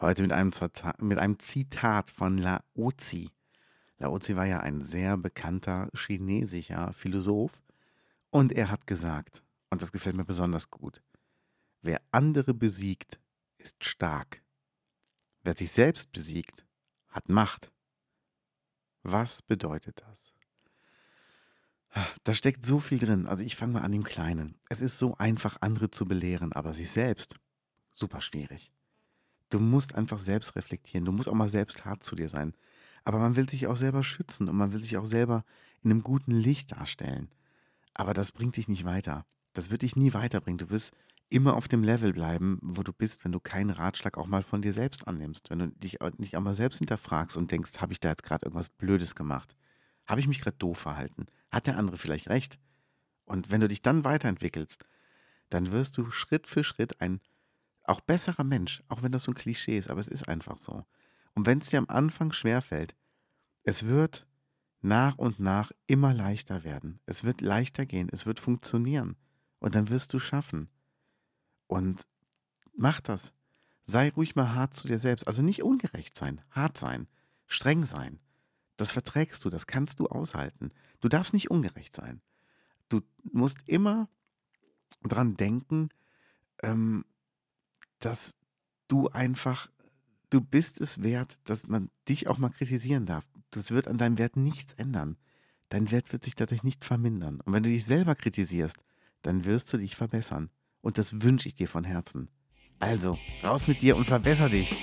Heute mit einem, mit einem Zitat von Laozi. Laozi war ja ein sehr bekannter chinesischer Philosoph und er hat gesagt, und das gefällt mir besonders gut, wer andere besiegt, ist stark. Wer sich selbst besiegt, hat Macht. Was bedeutet das? Da steckt so viel drin. Also ich fange mal an im Kleinen. Es ist so einfach, andere zu belehren, aber sich selbst, super schwierig. Du musst einfach selbst reflektieren. Du musst auch mal selbst hart zu dir sein. Aber man will sich auch selber schützen und man will sich auch selber in einem guten Licht darstellen. Aber das bringt dich nicht weiter. Das wird dich nie weiterbringen. Du wirst immer auf dem Level bleiben, wo du bist, wenn du keinen Ratschlag auch mal von dir selbst annimmst. Wenn du dich nicht einmal selbst hinterfragst und denkst, habe ich da jetzt gerade irgendwas Blödes gemacht? Habe ich mich gerade doof verhalten? Hat der andere vielleicht recht? Und wenn du dich dann weiterentwickelst, dann wirst du Schritt für Schritt ein auch besserer Mensch, auch wenn das so ein Klischee ist, aber es ist einfach so. Und wenn es dir am Anfang schwerfällt, es wird nach und nach immer leichter werden. Es wird leichter gehen, es wird funktionieren. Und dann wirst du schaffen. Und mach das. Sei ruhig mal hart zu dir selbst. Also nicht ungerecht sein, hart sein, streng sein. Das verträgst du, das kannst du aushalten. Du darfst nicht ungerecht sein. Du musst immer dran denken, ähm, dass du einfach, du bist es wert, dass man dich auch mal kritisieren darf. Das wird an deinem Wert nichts ändern. Dein Wert wird sich dadurch nicht vermindern. Und wenn du dich selber kritisierst, dann wirst du dich verbessern. Und das wünsche ich dir von Herzen. Also, raus mit dir und verbessere dich.